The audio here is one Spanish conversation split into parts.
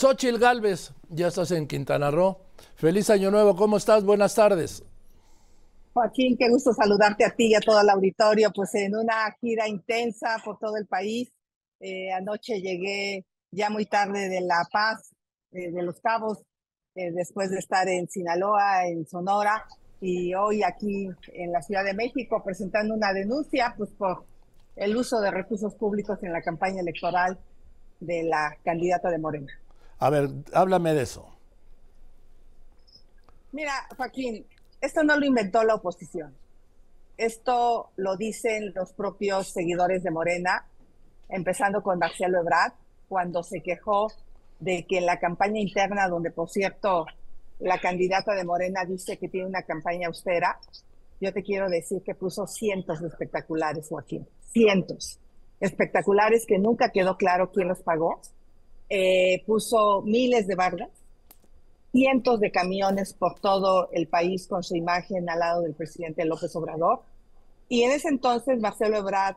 Xochil Galvez, ya estás en Quintana Roo. Feliz año nuevo, ¿cómo estás? Buenas tardes. Joaquín, qué gusto saludarte a ti y a todo el auditorio, pues en una gira intensa por todo el país. Eh, anoche llegué ya muy tarde de La Paz, eh, de Los Cabos, eh, después de estar en Sinaloa, en Sonora, y hoy aquí en la Ciudad de México presentando una denuncia pues por el uso de recursos públicos en la campaña electoral de la candidata de Morena. A ver, háblame de eso. Mira, Joaquín, esto no lo inventó la oposición. Esto lo dicen los propios seguidores de Morena, empezando con Marcelo Ebrard, cuando se quejó de que en la campaña interna, donde por cierto la candidata de Morena dice que tiene una campaña austera, yo te quiero decir que puso cientos de espectaculares, Joaquín, cientos. Espectaculares que nunca quedó claro quién los pagó. Eh, puso miles de bardas, cientos de camiones por todo el país con su imagen al lado del presidente López Obrador. Y en ese entonces Marcelo Ebrard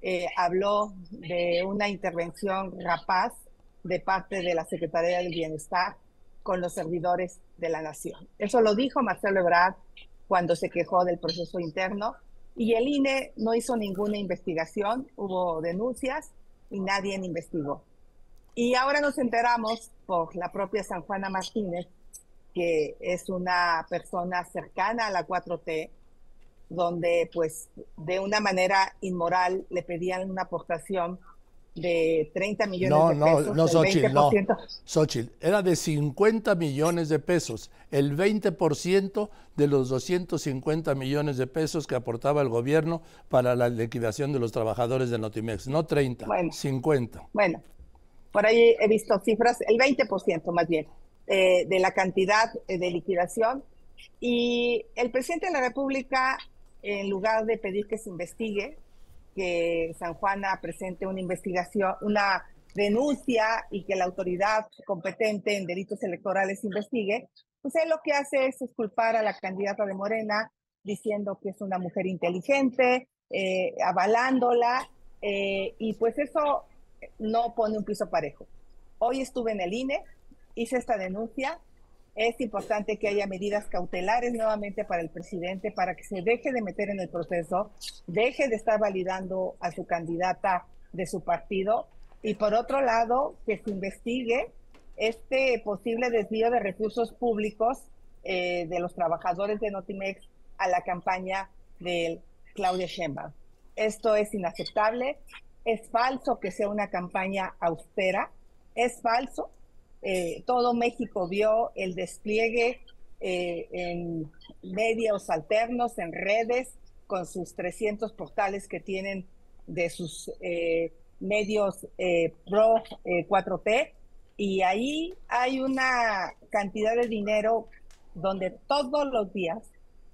eh, habló de una intervención rapaz de parte de la Secretaría del Bienestar con los servidores de la nación. Eso lo dijo Marcelo Ebrard cuando se quejó del proceso interno y el INE no hizo ninguna investigación, hubo denuncias y nadie investigó. Y ahora nos enteramos por la propia San Juana Martínez, que es una persona cercana a la 4T, donde pues de una manera inmoral le pedían una aportación de 30 millones de pesos. No, no, Xochitl, no. Xochitl, era de 50 millones de pesos, el 20% de los 250 millones de pesos que aportaba el gobierno para la liquidación de los trabajadores de Notimex, no 30, 50. Bueno, por ahí he visto cifras, el 20% más bien, eh, de la cantidad eh, de liquidación. Y el presidente de la República, en lugar de pedir que se investigue, que San Juana presente una investigación, una denuncia y que la autoridad competente en delitos electorales investigue, pues él lo que hace es culpar a la candidata de Morena diciendo que es una mujer inteligente, eh, avalándola, eh, y pues eso no pone un piso parejo. Hoy estuve en el INE, hice esta denuncia, es importante que haya medidas cautelares nuevamente para el presidente para que se deje de meter en el proceso, deje de estar validando a su candidata de su partido y por otro lado que se investigue este posible desvío de recursos públicos eh, de los trabajadores de Notimex a la campaña de Claudia Sheinbaum. Esto es inaceptable, es falso que sea una campaña austera, es falso eh, todo México vio el despliegue eh, en medios alternos, en redes, con sus 300 portales que tienen de sus eh, medios pro 4T. Y ahí hay una cantidad de dinero donde todos los días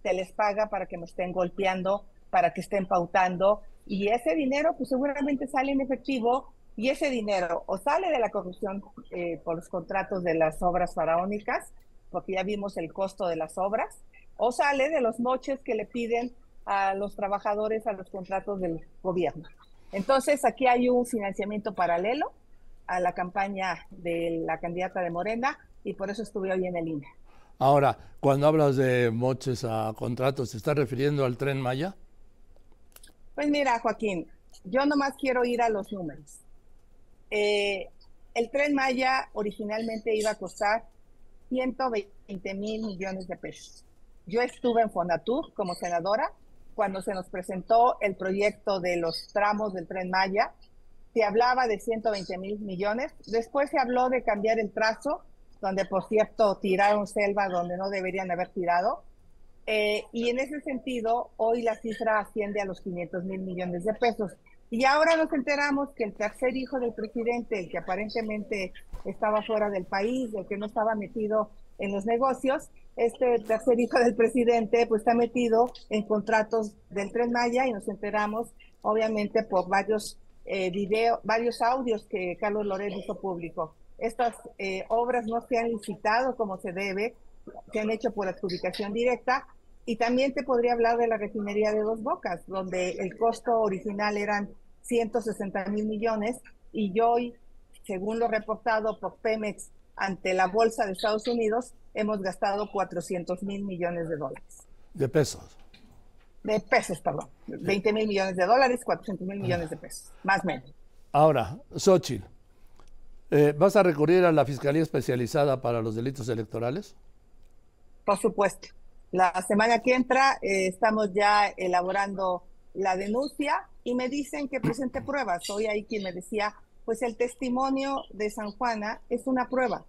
se les paga para que me estén golpeando, para que estén pautando. Y ese dinero pues seguramente sale en efectivo y ese dinero o sale de la corrupción eh, por los contratos de las obras faraónicas, porque ya vimos el costo de las obras, o sale de los moches que le piden a los trabajadores a los contratos del gobierno. Entonces, aquí hay un financiamiento paralelo a la campaña de la candidata de Morena y por eso estuve hoy en el INE. Ahora, cuando hablas de moches a contratos, ¿te estás refiriendo al tren Maya? Pues mira, Joaquín, yo nomás quiero ir a los números. Eh, el tren Maya originalmente iba a costar 120 mil millones de pesos. Yo estuve en Fonatur como senadora cuando se nos presentó el proyecto de los tramos del tren Maya. Se hablaba de 120 mil millones. Después se habló de cambiar el trazo, donde por cierto tiraron selva donde no deberían haber tirado. Eh, y en ese sentido, hoy la cifra asciende a los 500 mil millones de pesos. Y ahora nos enteramos que el tercer hijo del presidente, el que aparentemente estaba fuera del país, el que no estaba metido en los negocios, este tercer hijo del presidente pues está metido en contratos del Tren Maya y nos enteramos obviamente por varios eh, videos, varios audios que Carlos Loret hizo público. Estas eh, obras no se han licitado como se debe, se han hecho por adjudicación directa y también te podría hablar de la refinería de Dos Bocas, donde el costo original eran 160 mil millones y hoy, según lo reportado por Pemex ante la bolsa de Estados Unidos, hemos gastado 400 mil millones de dólares. De pesos. De pesos, perdón. 20 mil millones de dólares, 400 mil millones de pesos, más o menos. Ahora, Xochitl, eh, ¿vas a recurrir a la Fiscalía Especializada para los Delitos Electorales? Por supuesto. La semana que entra eh, estamos ya elaborando la denuncia y me dicen que presente pruebas. Hoy hay quien me decía, pues el testimonio de San Juana es una prueba.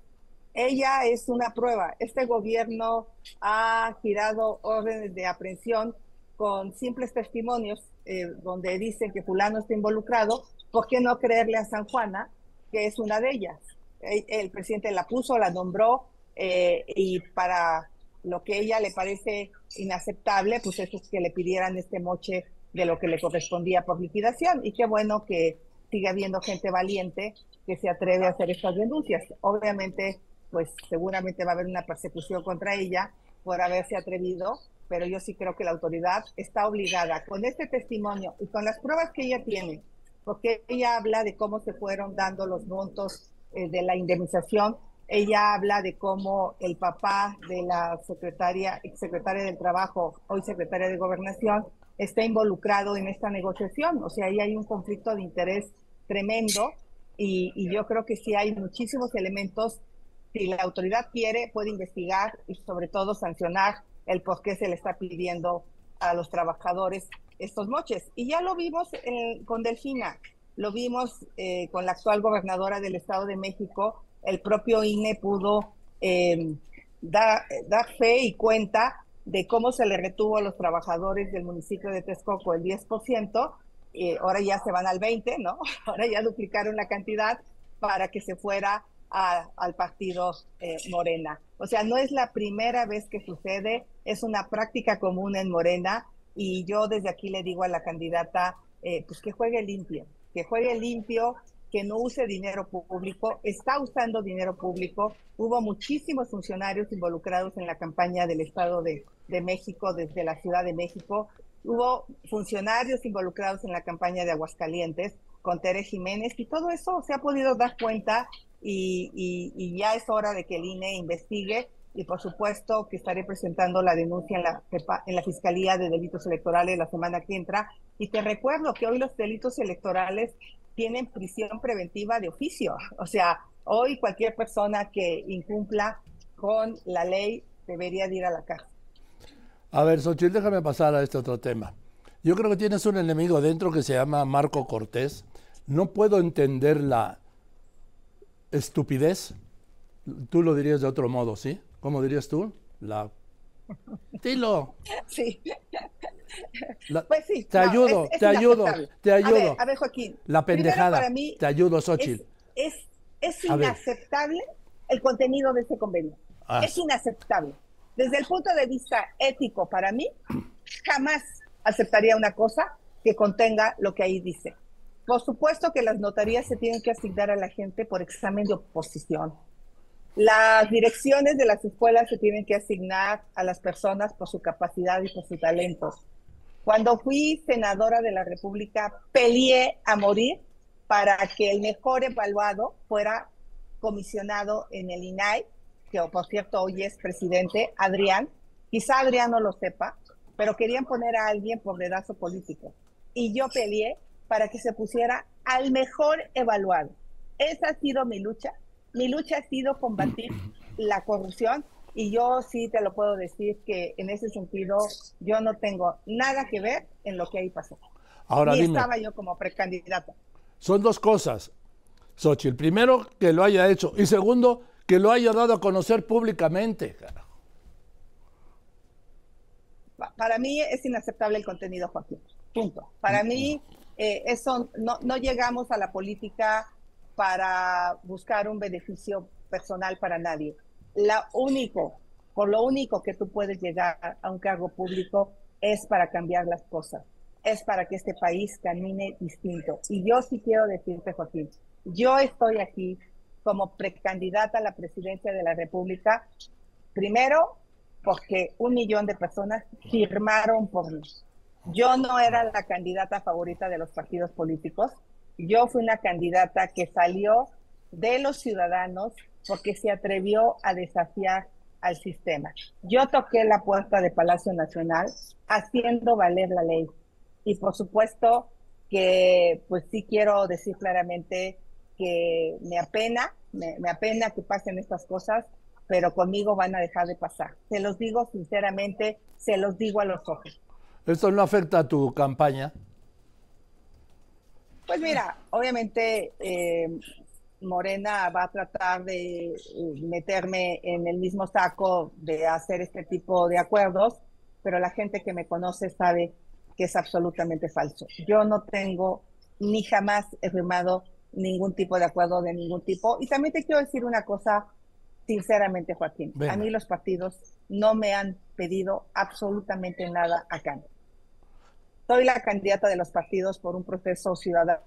Ella es una prueba. Este gobierno ha girado órdenes de aprehensión con simples testimonios eh, donde dicen que fulano está involucrado. ¿Por qué no creerle a San Juana que es una de ellas? El, presidente la puso, la nombró eh, y para lo que ella le parece inaceptable, pues eso es que le pidieran este moche de lo que le correspondía por liquidación. Y qué bueno que sigue habiendo gente valiente que se atreve a hacer estas denuncias. Obviamente, pues seguramente va a haber una persecución contra ella por haberse atrevido, pero yo sí creo que la autoridad está obligada con este testimonio y con las pruebas que ella tiene, porque ella habla de cómo se fueron dando los montos eh, de la indemnización, ella habla de cómo el papá de la secretaria, exsecretaria del Trabajo, hoy secretaria de Gobernación, está involucrado en esta negociación. O sea, ahí hay un conflicto de interés tremendo y, yo creo que sí hay muchísimos elementos. Si la autoridad quiere, puede investigar y sobre todo sancionar el por qué se le está pidiendo a los trabajadores estos moches. Y ya lo vimos con Delfina, lo vimos eh, con la actual gobernadora del Estado de México, el propio INE pudo eh, dar fe y cuenta de cómo se le retuvo a los trabajadores del municipio de Texcoco el 10%, y ahora ya se van al 20%, ¿no? Ahora ya duplicaron la cantidad para que se fuera al partido eh, Morena. O sea, no es la primera vez que sucede, es una práctica común en Morena y yo desde aquí le digo a la candidata, eh, pues que juegue limpio, que juegue limpio, que no use dinero público, está usando dinero público. Hubo muchísimos funcionarios involucrados en la campaña del Estado de, México desde la Ciudad de México. Hubo funcionarios involucrados en la campaña de Aguascalientes con Tere Jiménez y todo eso se ha podido dar cuenta y, ya es hora de que el INE investigue y por supuesto que estaré presentando la denuncia en la, en la Fiscalía de Delitos Electorales la semana que entra. Y te recuerdo que hoy los delitos electorales tienen prisión preventiva de oficio. O sea, hoy cualquier persona que incumpla con la ley debería ir a la cárcel. A ver, Xochitl, déjame pasar a este otro tema. Yo creo que tienes un enemigo dentro que se llama Marco Cortés. No puedo entender la estupidez. Tú lo dirías de otro modo, ¿sí? ¿Cómo dirías tú? La... Dilo. Sí pues sí. Te ayudo, te ayudo, te ayudo. A ver, Joaquín. La pendejada. te ayudo, Xochitl. Es, es, inaceptable el contenido de ese convenio. Ah. Es inaceptable. Desde el punto de vista ético, para mí, jamás aceptaría una cosa que contenga lo que ahí dice. Por supuesto que las notarías se tienen que asignar a la gente por examen de oposición. Las direcciones de las escuelas se tienen que asignar a las personas por su capacidad y por sus talentos. Cuando fui senadora de la República, peleé a morir para que el mejor evaluado fuera comisionado en el INAI, que por cierto hoy es presidente, Adrián. Quizá Adrián no lo sepa, pero querían poner a alguien por dedazo político. Y yo peleé para que se pusiera al mejor evaluado. Esa ha sido mi lucha. Mi lucha ha sido combatir la corrupción y yo sí te lo puedo decir que en ese sentido yo no tengo nada que ver en lo que ahí pasó. Ahora Ni estaba yo como precandidata. Son dos cosas, Xochitl. Primero, que lo haya hecho. Y segundo, que lo haya dado a conocer públicamente. Para mí es inaceptable el contenido, Joaquín. Punto. Para mí, eh, eso no, no llegamos a la política para buscar un beneficio personal para nadie la único, por lo único que tú puedes llegar a un cargo público es para cambiar las cosas, es para que este país camine distinto. Y yo sí quiero decirte, Joaquín, yo estoy aquí como precandidata a la presidencia de la República, primero porque un millón de personas firmaron por mí. Yo no era la candidata favorita de los partidos políticos, yo fui una candidata que salió de los ciudadanos porque se atrevió a desafiar al sistema. Yo toqué la puerta de Palacio Nacional haciendo valer la ley. Y por supuesto que, pues sí quiero decir claramente que me apena, me, apena que pasen estas cosas, pero conmigo van a dejar de pasar. Se los digo sinceramente, se los digo a los ojos. ¿Esto no afecta a tu campaña? Pues mira, obviamente eh, Morena va a tratar de eh, meterme en el mismo saco de hacer este tipo de acuerdos, pero la gente que me conoce sabe que es absolutamente falso. Yo no tengo ni jamás he firmado ningún tipo de acuerdo de ningún tipo. Y también te quiero decir una cosa sinceramente, Joaquín. A mí los partidos no me han pedido absolutamente nada a cambio. Soy la candidata de los partidos por un proceso ciudadano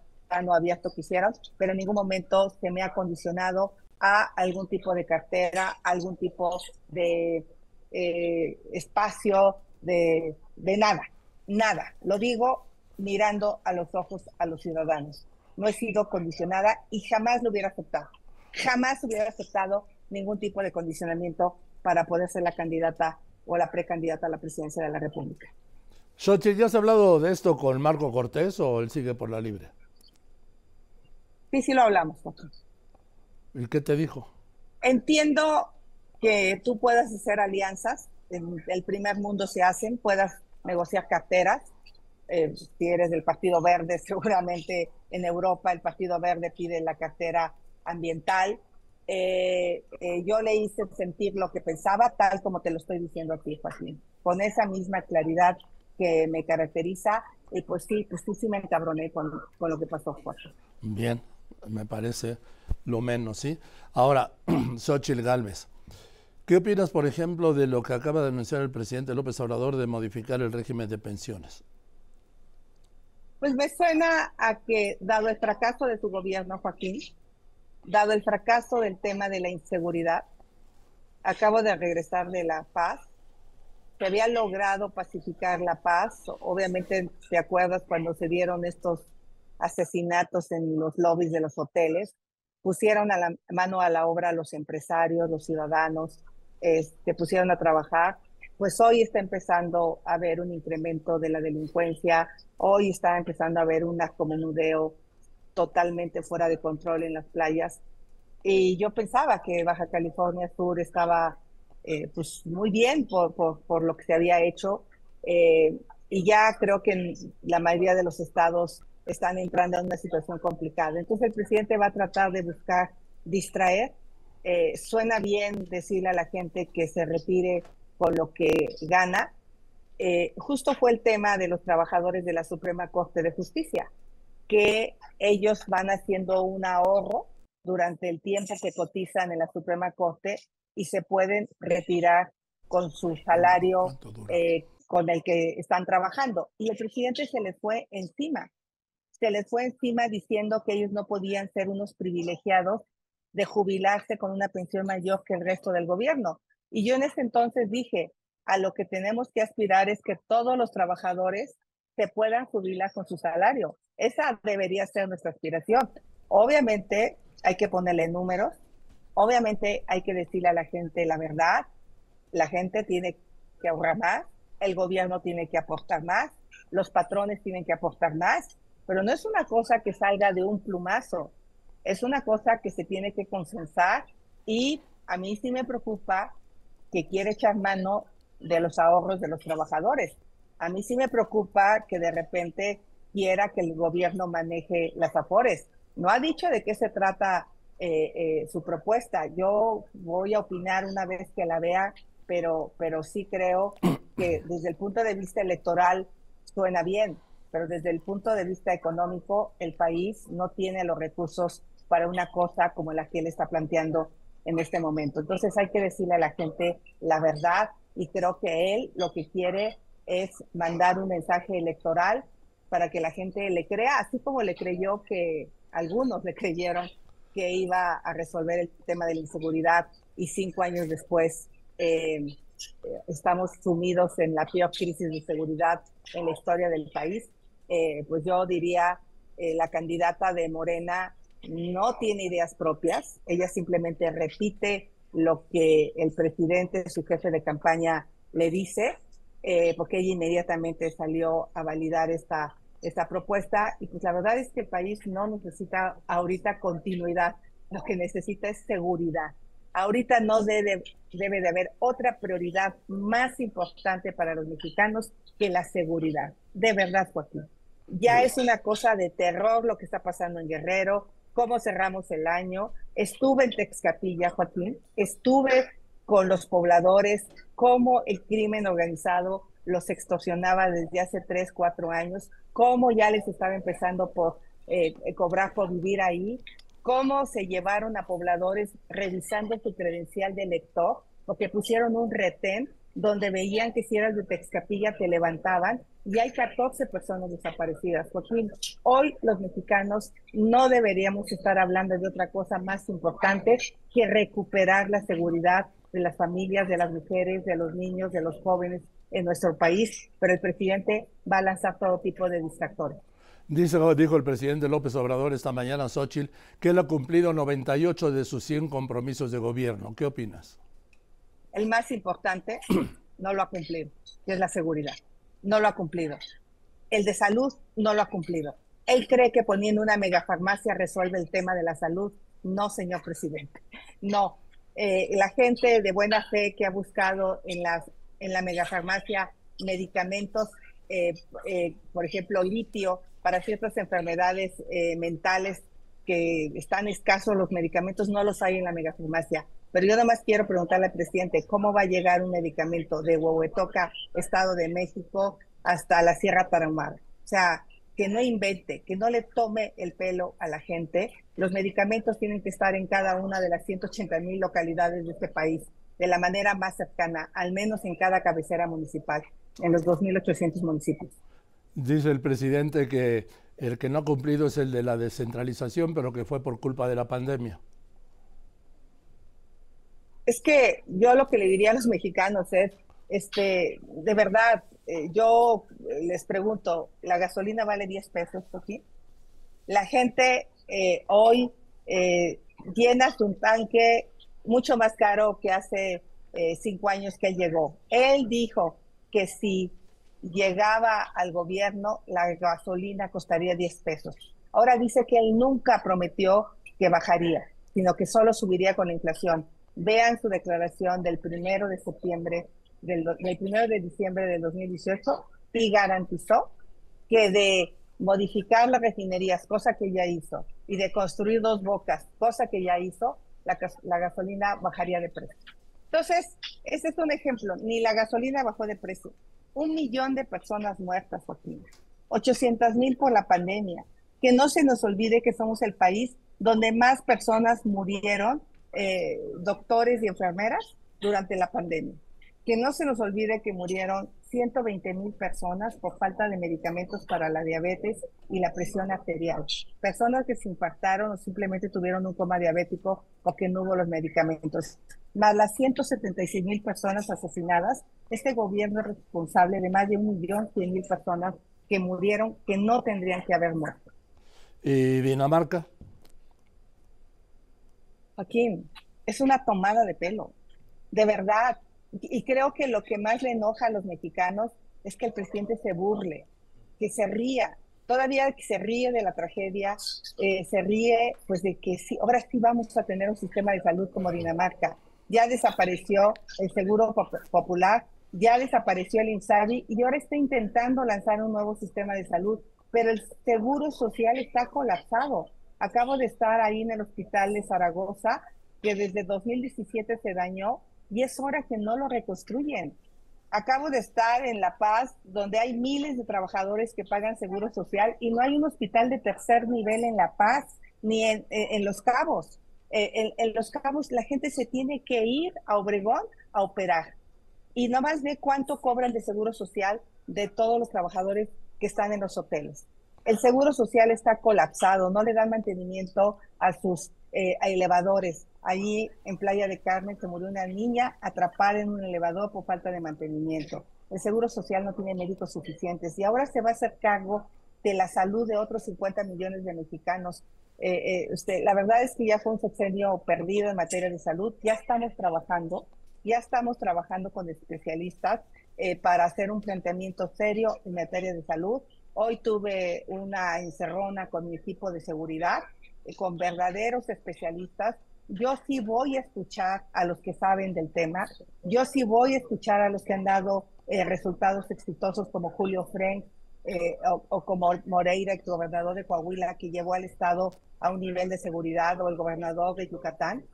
abierto que hicieron, pero en ningún momento se me ha condicionado a algún tipo de cartera, algún tipo de eh, espacio, de, de nada, nada. Lo digo mirando a los ojos a los ciudadanos. No he sido condicionada y jamás lo hubiera aceptado. Jamás hubiera aceptado ningún tipo de condicionamiento para poder ser la candidata o la precandidata a la presidencia de la República. Xochitl, ¿ya has hablado de esto con Marco Cortés o él sigue por la libre? Sí, sí lo hablamos. ¿Y qué te dijo? Entiendo que tú puedas hacer alianzas, en el primer mundo se hacen, puedas negociar carteras. Eh, si eres del Partido Verde, seguramente en Europa el Partido Verde pide la cartera ambiental. Eh, eh, yo le hice sentir lo que pensaba, tal como te lo estoy diciendo a ti, Joaquín, con esa misma claridad que me caracteriza. Y pues sí, pues sí, sí me encabroné con, con lo que pasó, Joaquín. Bien, me parece lo menos, ¿sí? Ahora, Xochitl Galvez. ¿Qué opinas, por ejemplo, de lo que acaba de anunciar el presidente López Obrador de modificar el régimen de pensiones? Pues me suena a que, dado el fracaso de su gobierno, Joaquín, dado el fracaso del tema de la inseguridad, acabo de regresar de La Paz, se había logrado pacificar La Paz. Obviamente, ¿te acuerdas cuando se dieron estos asesinatos en los lobbies de los hoteles? Pusieron a la mano a la obra los empresarios, los ciudadanos, que este, pusieron a trabajar. Pues hoy está empezando a haber un incremento de la delincuencia, hoy está empezando a haber un narcomenudeo totalmente fuera de control en las playas. Y yo pensaba que Baja California Sur estaba eh, pues muy bien por, por, lo que se había hecho. Eh, y ya creo que la mayoría de los estados están entrando en una situación complicada. Entonces el presidente va a tratar de buscar distraer. Eh, suena bien decirle a la gente que se retire con lo que gana. justo fue el tema de los trabajadores de la Suprema Corte de Justicia que ellos van haciendo un ahorro durante el tiempo que cotizan en la Suprema Corte y se pueden retirar con su salario eh, con el que están trabajando. Y el presidente se les fue encima, se les fue encima diciendo que ellos no podían ser unos privilegiados de jubilarse con una pensión mayor que el resto del gobierno. Y yo en ese entonces dije, a lo que tenemos que aspirar es que todos los trabajadores se puedan jubilar con su salario. Esa debería ser nuestra aspiración. Obviamente hay que ponerle números, obviamente hay que decirle a la gente la verdad, la gente tiene que ahorrar más, el gobierno tiene que aportar más, los patrones tienen que aportar más, pero no es una cosa que salga de un plumazo, es una cosa que se tiene que consensar y a mí sí me preocupa que quiere echar mano de los ahorros de los trabajadores. A mí sí me preocupa que de repente quiera que el gobierno maneje las afores. No ha dicho de qué se trata eh, eh, su propuesta. Yo voy a opinar una vez que la vea, pero, pero sí creo que desde el punto de vista electoral suena bien, pero desde el punto de vista económico el país no tiene los recursos para una cosa como la que él está planteando en este momento. Entonces hay que decirle a la gente la verdad y creo que él lo que quiere es mandar un mensaje electoral para que la gente le crea, así como le creyó que algunos le creyeron que iba a resolver el tema de la inseguridad y cinco años después eh, estamos sumidos en la peor crisis de seguridad en la historia del país, eh, pues yo diría eh, la candidata de Morena no tiene ideas propias, ella simplemente repite lo que el presidente, su jefe de campaña, le dice, eh, porque ella inmediatamente salió a validar esta, esta propuesta. Y pues la verdad es que el país no necesita ahorita continuidad, lo que necesita es seguridad. Ahorita no debe, debe de haber otra prioridad más importante para los mexicanos que la seguridad. De verdad, Joaquín. Ya es una cosa de terror lo que está pasando en Guerrero, cómo cerramos el año. Estuve en Texcapilla, Joaquín, estuve con los pobladores, cómo el crimen organizado los extorsionaba desde hace tres, cuatro años, cómo ya les estaba empezando por eh, cobrar por vivir ahí, cómo se llevaron a pobladores revisando su credencial de elector, porque pusieron un retén donde veían que si eras de Texcapilla te levantaban y hay 14 personas desaparecidas. Joaquín, hoy los mexicanos no deberíamos estar hablando de otra cosa más importante que recuperar la seguridad de las familias, de las mujeres, de los niños, de los jóvenes en nuestro país, pero el presidente va a lanzar todo tipo de distractores. Dice, dijo el presidente López Obrador esta mañana, Xochitl, que él ha cumplido 98 de sus 100 compromisos de gobierno. ¿Qué opinas? El más importante no lo ha cumplido, que es la seguridad. No lo ha cumplido. El de salud no lo ha cumplido. Él cree que poniendo una megafarmacia resuelve el tema de la salud. No, señor presidente. No. Eh, la gente de buena fe que ha buscado en, las, en la megafarmacia medicamentos, eh, eh, por ejemplo, litio para ciertas enfermedades mentales que están escasos los medicamentos, no los hay en la megafarmacia. Pero yo nada más quiero preguntarle al presidente, ¿cómo va a llegar un medicamento de Huehuetoca, Estado de México, hasta la Sierra Tarahumara? O sea, que no invente, que no le tome el pelo a la gente. Los medicamentos tienen que estar en cada una de las 180 mil localidades de este país, de la manera más cercana, al menos en cada cabecera municipal, en los 2.800 municipios. Dice el presidente que el que no ha cumplido es el de la descentralización, pero que fue por culpa de la pandemia. Es que yo lo que le diría a los mexicanos es, este, de verdad, eh, yo les pregunto, ¿la gasolina vale 10 pesos aquí? La gente eh, hoy eh, llena su tanque mucho más caro que hace cinco años que llegó. Él dijo que si llegaba al gobierno, la gasolina costaría 10 pesos. Ahora dice que él nunca prometió que bajaría, sino que solo subiría con la inflación. Vean su declaración del primero de septiembre, del, primero de diciembre del 2018, y garantizó que de modificar las refinerías, cosa que ya hizo, y de construir dos bocas, cosa que ya hizo, la, gasolina bajaría de precio. Entonces, ese es un ejemplo. Ni la gasolina bajó de precio, un millón de personas muertas, Joaquín. 800 mil por la pandemia. Que no se nos olvide que somos el país donde más personas murieron, eh, doctores y enfermeras, durante la pandemia. Que no se nos olvide que murieron 120 mil personas por falta de medicamentos para la diabetes y la presión arterial. Personas que se infartaron o simplemente tuvieron un coma diabético porque no hubo los medicamentos. Más las 176 mil personas asesinadas, este gobierno es responsable de más de un millón cien mil personas que murieron que no tendrían que haber muerto. ¿Y Dinamarca? Joaquín, es una tomada de pelo. De verdad, y creo que lo que más le enoja a los mexicanos es que el presidente se burle, que se ría, todavía se ríe de la tragedia, eh, se ríe pues de que sí, ahora sí vamos a tener un sistema de salud como Dinamarca. Ya desapareció el Seguro Popular, ya desapareció el INSABI y ahora está intentando lanzar un nuevo sistema de salud, pero el Seguro Social está colapsado. Acabo de estar ahí en el hospital de Zaragoza, que desde 2017 se dañó y es hora que no lo reconstruyen. Acabo de estar en La Paz, donde hay miles de trabajadores que pagan seguro social y no hay un hospital de tercer nivel en La Paz ni en, Los Cabos. Eh, en, Los Cabos la gente se tiene que ir a Obregón a operar. Y nomás ve cuánto cobran de seguro social de todos los trabajadores que están en los hoteles. El seguro social está colapsado, no le dan mantenimiento a sus eh, elevadores. Allí en Playa de Carmen se murió una niña atrapada en un elevador por falta de mantenimiento. El Seguro Social no tiene médicos suficientes y ahora se va a hacer cargo de la salud de otros 50 millones de mexicanos eh, usted, la verdad es que ya fue un sexenio perdido en materia de salud. Ya estamos trabajando, ya estamos trabajando con especialistas para hacer un planteamiento serio en materia de salud. Hoy tuve una encerrona con mi equipo de seguridad, con verdaderos especialistas yo sí voy a escuchar a los que saben del tema, yo sí voy a escuchar a los que han dado eh, resultados exitosos como Julio Frank eh, o, como Moreira, el gobernador de Coahuila, que llevó al Estado a un nivel de seguridad, o el gobernador de Yucatán,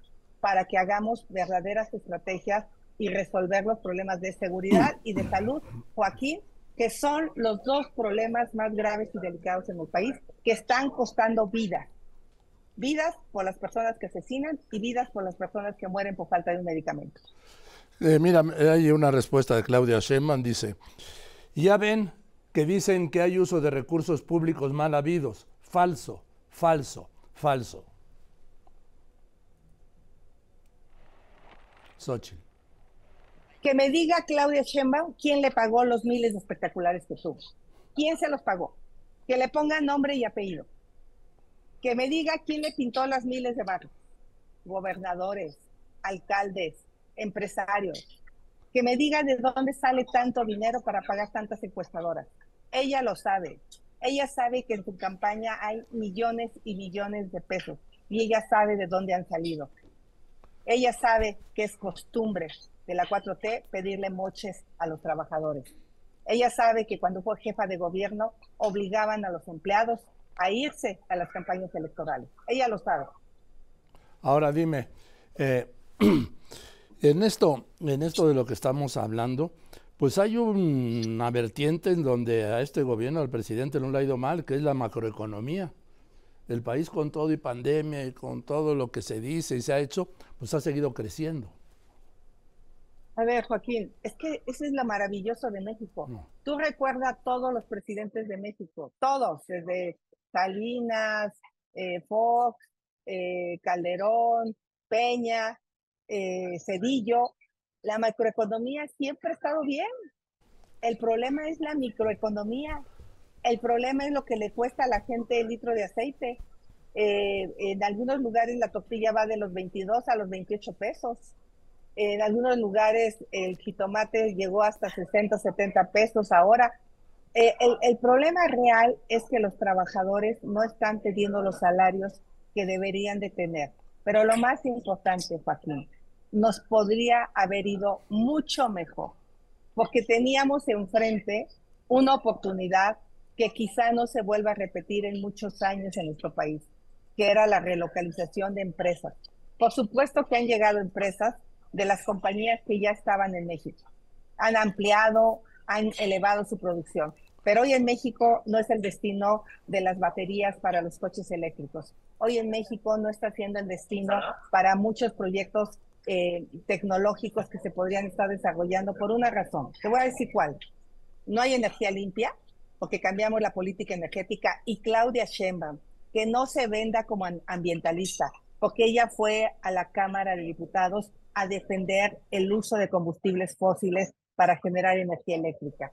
para que hagamos verdaderas estrategias y resolver los problemas de seguridad y de salud, Joaquín, que son los dos problemas más graves y delicados en el país, que están costando vida vidas por las personas que asesinan y vidas por las personas que mueren por falta de un medicamento. Eh, mira, hay una respuesta de Claudia Sheinbaum, dice, ya ven que dicen que hay uso de recursos públicos mal habidos. Falso, falso, falso. Xochitl. Que me diga Claudia Sheinbaum quién le pagó los miles de espectaculares que tuvo. ¿Quién se los pagó? Que le ponga nombre y apellido que me diga quién le pintó las miles de barrios, gobernadores, alcaldes, empresarios, que me diga de dónde sale tanto dinero para pagar tantas encuestadoras. Ella lo sabe. Ella sabe que en su campaña hay millones y millones de pesos y ella sabe de dónde han salido. Ella sabe que es costumbre de la 4T pedirle moches a los trabajadores. Ella sabe que cuando fue jefa de gobierno obligaban a los empleados a irse a las campañas electorales. Ella lo sabe. Ahora dime, eh, en esto, en esto de lo que estamos hablando, pues hay una vertiente en donde a este gobierno, al presidente, no le ha ido mal, que es la macroeconomía. El país con todo y pandemia y con todo lo que se dice y se ha hecho, pues ha seguido creciendo. A ver, Joaquín, es que eso es lo maravilloso de México. Tú recuerdas a todos los presidentes de México, todos, desde Salinas, eh, Fox, eh, Calderón, Peña, eh, Cedillo, la macroeconomía siempre ha estado bien. El problema es la microeconomía. El problema es lo que le cuesta a la gente el litro de aceite. en algunos lugares la tortilla va de los 22 a los 28 pesos. En algunos lugares el jitomate llegó hasta 60, 70 pesos ahora. Eh, el, problema real es que los trabajadores no están teniendo los salarios que deberían de tener. Pero lo más importante, Joaquín, nos podría haber ido mucho mejor, porque teníamos enfrente una oportunidad que quizá no se vuelva a repetir en muchos años en nuestro país, que era la relocalización de empresas. Por supuesto que han llegado empresas de las compañías que ya estaban en México. Han ampliado, han elevado su producción. Pero hoy en México no es el destino de las baterías para los coches eléctricos. Hoy en México no está siendo el destino para muchos proyectos eh, tecnológicos que se podrían estar desarrollando por una razón. Te voy a decir cuál. No hay energía limpia porque cambiamos la política energética y Claudia Sheinbaum, que no se venda como ambientalista, porque ella fue a la Cámara de Diputados a defender el uso de combustibles fósiles para generar energía eléctrica.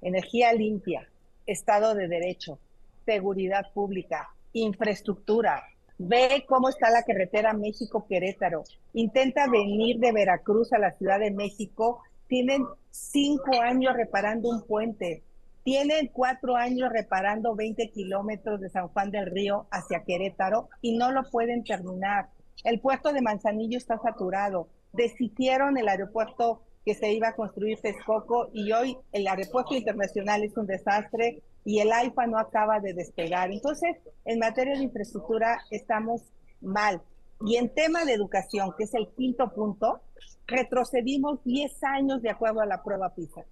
Energía limpia, Estado de Derecho, seguridad pública, infraestructura. Ve cómo está la carretera México-Querétaro. Intenta venir de Veracruz a la Ciudad de México. Tienen cinco años reparando un puente. Tienen cuatro años reparando 20 kilómetros de San Juan del Río hacia Querétaro y no lo pueden terminar. El puerto de Manzanillo está saturado. Deshicieron el aeropuerto que se iba a construir Texcoco y hoy el aeropuerto internacional es un desastre y el AIFA no acaba de despegar. Entonces, en materia de infraestructura estamos mal. Y en tema de educación, que es el quinto punto, retrocedimos 10 años de acuerdo a la prueba PISA.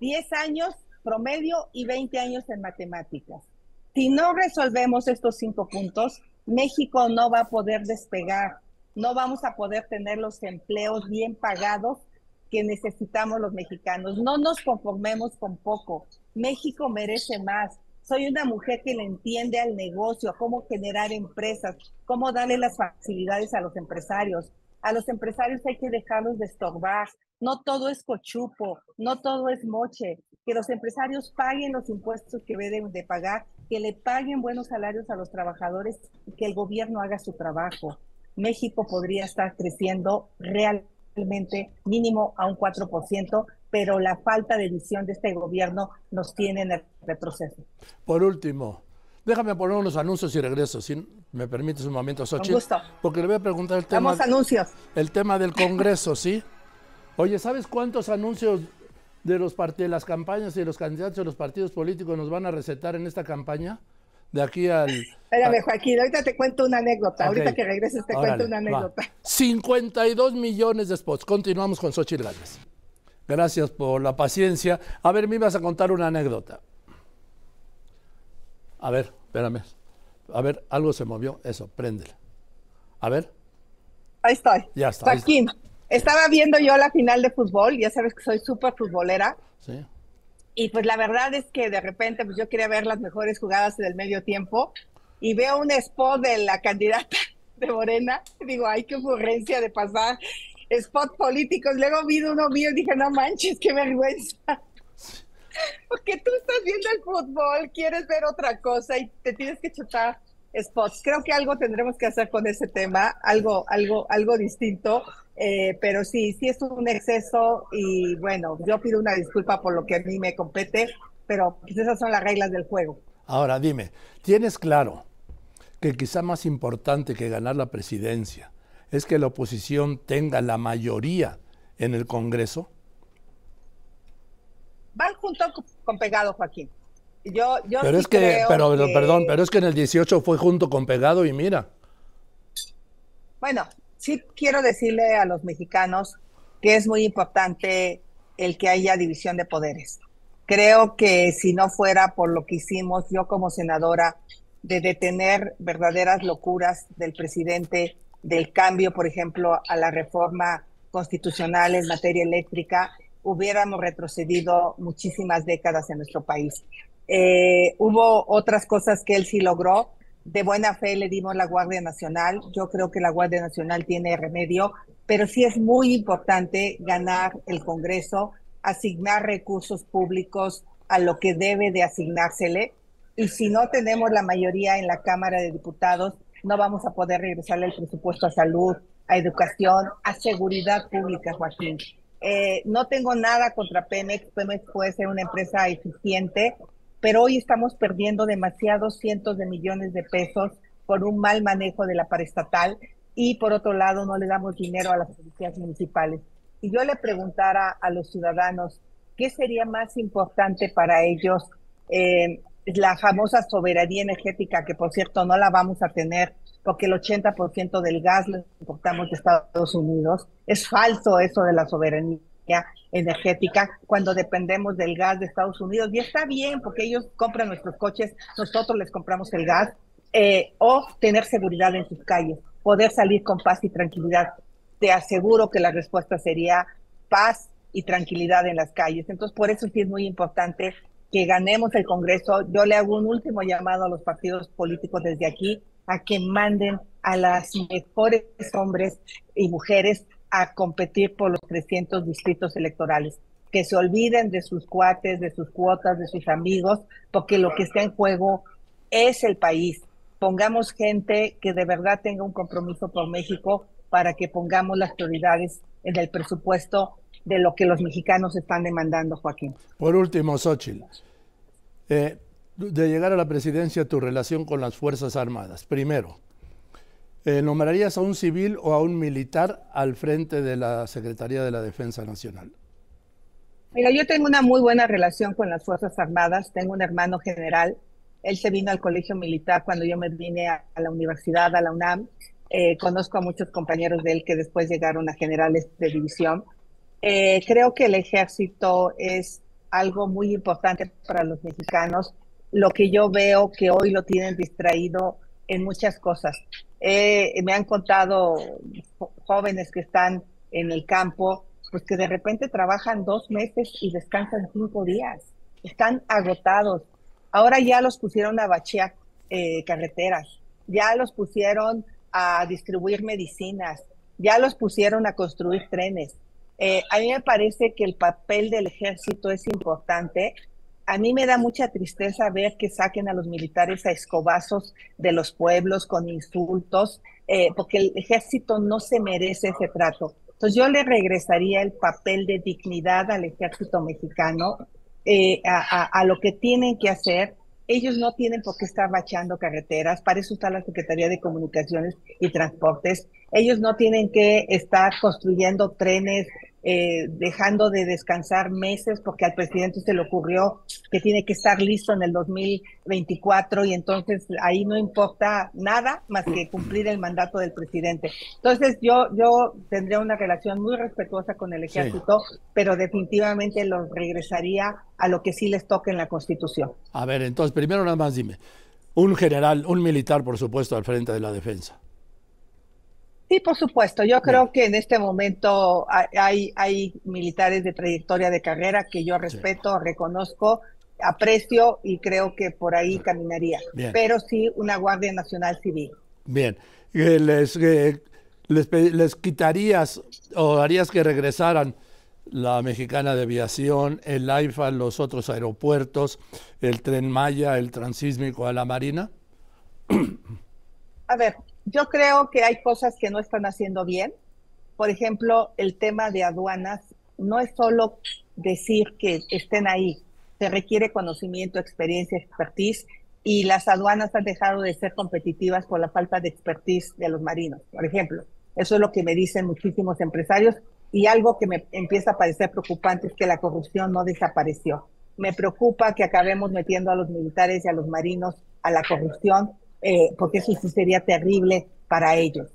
10 años promedio y 20 años en matemáticas. Si no resolvemos estos cinco puntos, México no va a poder despegar, no vamos a poder tener los empleos bien pagados que necesitamos los mexicanos. No nos conformemos con poco. México merece más. Soy una mujer que le entiende al negocio, a cómo generar empresas, cómo darle las facilidades a los empresarios. A los empresarios hay que dejarlos de estorbar. No todo es cochupo, no todo es moche. Que los empresarios paguen los impuestos que deben de pagar, que le paguen buenos salarios a los trabajadores y que el gobierno haga su trabajo. México podría estar creciendo realmente mínimo a un 4%, pero la falta de visión de este gobierno nos tiene en el retroceso. Por último, déjame poner unos anuncios y regreso, si me permites un momento, Xochitl. gusto. Porque le voy a preguntar el tema. Vamos anuncios. El tema del Congreso, ¿sí? Oye, ¿sabes cuántos anuncios de los de las campañas y de los candidatos de los partidos políticos nos van a recetar en esta campaña? De aquí al. Espérame, Joaquín, ahorita te cuento una anécdota. Ahorita que regreses te cuento una anécdota. 52 millones de spots. Continuamos con Xochitl Gálvez. Gracias por la paciencia. A ver, me ibas a contar una anécdota. A ver, espérame. A ver, algo se movió. Eso, préndela. A ver. Ahí estoy. Ya está. Joaquín, estaba viendo yo la final de fútbol. Ya sabes que soy súper futbolera. Sí. Y pues la verdad es que de repente pues yo quería ver las mejores jugadas del medio tiempo y veo un spot de la candidata de Morena. Digo, ay, qué ocurrencia de pasar spot políticos. Luego vi uno mío y dije, no manches, qué vergüenza. Porque tú estás viendo el fútbol, quieres ver otra cosa y te tienes que chutar spots. Creo que algo tendremos que hacer con ese tema, algo, algo, algo distinto. Eh, pero sí, sí es un exceso y bueno, yo pido una disculpa por lo que a mí me compete, pero pues esas son las reglas del juego. Ahora dime, ¿tienes claro que quizá más importante que ganar la presidencia es que la oposición tenga la mayoría en el Congreso? Van junto con pegado, Joaquín. Yo, yo pero es que, pero, perdón, pero es que en el 18 fue junto con pegado y mira. Bueno, sí quiero decirle a los mexicanos que es muy importante el que haya división de poderes. Creo que si no fuera por lo que hicimos yo como senadora de detener verdaderas locuras del presidente, del cambio, por ejemplo, a la reforma constitucional en materia eléctrica, hubiéramos retrocedido muchísimas décadas en nuestro país. Eh, hubo otras cosas que él sí logró, de buena fe le dimos la Guardia Nacional. Yo creo que la Guardia Nacional tiene remedio, pero sí es muy importante ganar el Congreso, asignar recursos públicos a lo que debe de asignársele. Y si no tenemos la mayoría en la Cámara de Diputados, no vamos a poder regresarle el presupuesto a salud, a educación, a seguridad pública, Joaquín. Eh, no tengo nada contra Pemex. Pemex puede ser una empresa eficiente, pero hoy estamos perdiendo demasiados cientos de millones de pesos por un mal manejo de la paraestatal y por otro lado no le damos dinero a las policías municipales. Y yo le preguntara a los ciudadanos qué sería más importante para ellos, eh, la famosa soberanía energética, que por cierto no la vamos a tener porque el 80% del gas lo importamos de Estados Unidos. Es falso eso de la soberanía energética cuando dependemos del gas de Estados Unidos. Y está bien porque ellos compran nuestros coches, nosotros les compramos el gas, eh, o tener seguridad en sus calles, poder salir con paz y tranquilidad. Te aseguro que la respuesta sería paz y tranquilidad en las calles. Entonces, por eso sí es muy importante que ganemos el Congreso. Yo le hago un último llamado a los partidos políticos desde aquí a que manden a las mejores hombres y mujeres a competir por los 300 distritos electorales. Que se olviden de sus cuates, de sus cuotas, de sus amigos, porque lo que está en juego es el país. Pongamos gente que de verdad tenga un compromiso por México para que pongamos las prioridades en el presupuesto de lo que los mexicanos están demandando, Joaquín. Por último, Xochitl, eh, de llegar a la presidencia, tu relación con las Fuerzas Armadas. Primero, eh, ¿nombrarías a un civil o a un militar al frente de la Secretaría de la Defensa Nacional? Mira, yo tengo una muy buena relación con las Fuerzas Armadas. Tengo un hermano general. Él se vino al colegio militar cuando yo me vine a, la universidad, a la UNAM. Eh, conozco a muchos compañeros de él que después llegaron a generales de división. Eh, creo que el ejército es algo muy importante para los mexicanos. Lo que yo veo que hoy lo tienen distraído en muchas cosas. Eh, me han contado jóvenes que están en el campo, pues que de repente trabajan dos meses y descansan cinco días. Están agotados. Ahora ya los pusieron a bachear eh, carreteras, ya los pusieron a distribuir medicinas, ya los pusieron a construir trenes. Eh, a mí me parece que el papel del ejército es importante a mí me da mucha tristeza ver que saquen a los militares a escobazos de los pueblos con insultos, eh, porque el ejército no se merece ese trato. Entonces yo le regresaría el papel de dignidad al ejército mexicano, eh, a, lo que tienen que hacer. Ellos no tienen por qué estar bachando carreteras, para eso está la Secretaría de Comunicaciones y Transportes. Ellos no tienen que estar construyendo trenes eh, dejando de descansar meses porque al presidente se le ocurrió que tiene que estar listo en el 2024 y entonces ahí no importa nada más que cumplir el mandato del presidente. Entonces yo, yo tendría una relación muy respetuosa con el ejército, pero definitivamente los regresaría a lo que sí les toca en la Constitución. A ver, entonces primero nada más dime, un general, un militar por supuesto al frente de la defensa. Sí, por supuesto. Yo creo que en este momento hay, hay militares de trayectoria de carrera que yo respeto, reconozco, aprecio y creo que por ahí caminaría. Pero sí una Guardia Nacional Civil. Bien. Eh, les, eh, les, les, quitarías o harías que regresaran la Mexicana de Aviación, el AIFA, los otros aeropuertos, el Tren Maya, el Transísmico a la Marina? A ver, yo creo que hay cosas que no están haciendo bien. Por ejemplo, el tema de aduanas no es solo decir que estén ahí, se requiere conocimiento, experiencia, expertise y las aduanas han dejado de ser competitivas por la falta de expertise de los marinos, por ejemplo. Eso es lo que me dicen muchísimos empresarios y algo que me empieza a parecer preocupante es que la corrupción no desapareció. Me preocupa que acabemos metiendo a los militares y a los marinos a la corrupción eh, porque eso sería terrible para ellos.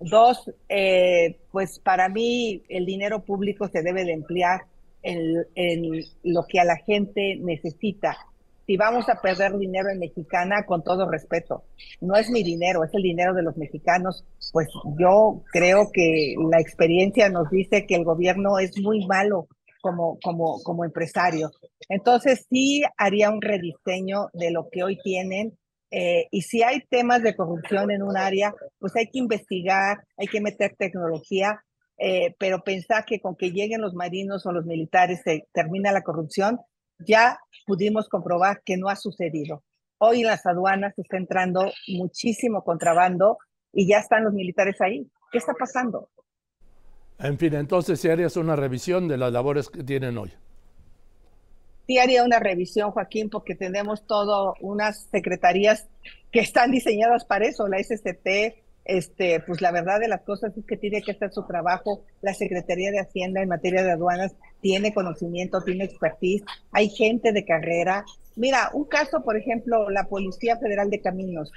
Dos, eh, pues para mí el dinero público se debe de emplear en, en, lo que a la gente necesita. Si vamos a perder dinero en mexicana, con todo respeto, no es mi dinero, es el dinero de los mexicanos, pues yo creo que la experiencia nos dice que el gobierno es muy malo como, como, como empresario. Entonces sí haría un rediseño de lo que hoy tienen eh, y si hay temas de corrupción en un área, pues hay que investigar, hay que meter tecnología, eh, pero pensar que con que lleguen los marinos o los militares se termina la corrupción, ya pudimos comprobar que no ha sucedido. Hoy en las aduanas está entrando muchísimo contrabando y ya están los militares ahí. ¿Qué está pasando? En fin, entonces si harías una revisión de las labores que tienen hoy sí haría una revisión, Joaquín, porque tenemos todo unas secretarías que están diseñadas para eso, la SCT, este, pues la verdad de las cosas es que tiene que hacer su trabajo. La Secretaría de Hacienda en materia de aduanas tiene conocimiento, tiene expertise, hay gente de carrera. Mira, un caso, por ejemplo, la Policía Federal de Caminos.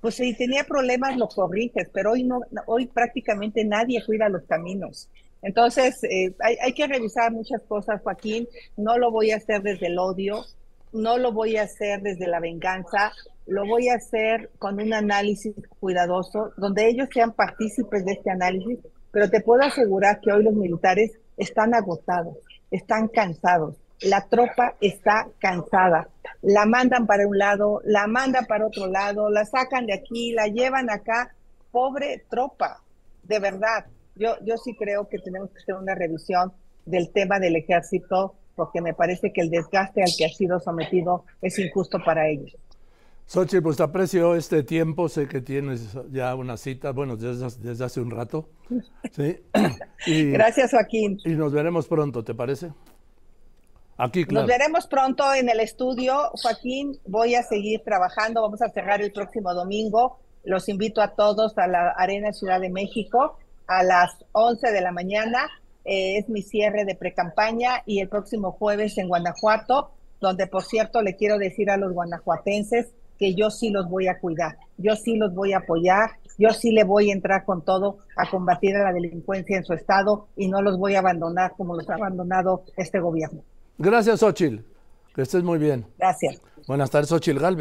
Pues si tenía problemas lo corriges, pero hoy no, hoy prácticamente nadie cuida los caminos. Entonces, eh, hay, que revisar muchas cosas, Joaquín. No lo voy a hacer desde el odio, no lo voy a hacer desde la venganza, lo voy a hacer con un análisis cuidadoso, donde ellos sean partícipes de este análisis, pero te puedo asegurar que hoy los militares están agotados, están cansados. La tropa está cansada. La mandan para un lado, la mandan para otro lado, la sacan de aquí, la llevan acá. Pobre tropa, de verdad yo, yo sí creo que tenemos que hacer una revisión del tema del ejército, porque me parece que el desgaste al que ha sido sometido es injusto para ellos. Xochitl, pues aprecio este tiempo, sé que tienes ya una cita, bueno, desde, hace un rato. ¿sí? Gracias, Joaquín. Y nos veremos pronto, ¿te parece? Aquí, claro. Nos veremos pronto en el estudio, Joaquín. Voy a seguir trabajando, vamos a cerrar el próximo domingo. Los invito a todos a la Arena Ciudad de México a las 11 de la mañana. Eh, es mi cierre de precampaña y el próximo jueves en Guanajuato, donde por cierto le quiero decir a los guanajuatenses que yo sí los voy a cuidar, yo sí los voy a apoyar, yo sí le voy a entrar con todo a combatir a la delincuencia en su estado y no los voy a abandonar como los ha abandonado este gobierno. Gracias, Xochil. Que estés muy bien. Gracias. Buenas tardes, Xochil Galvez.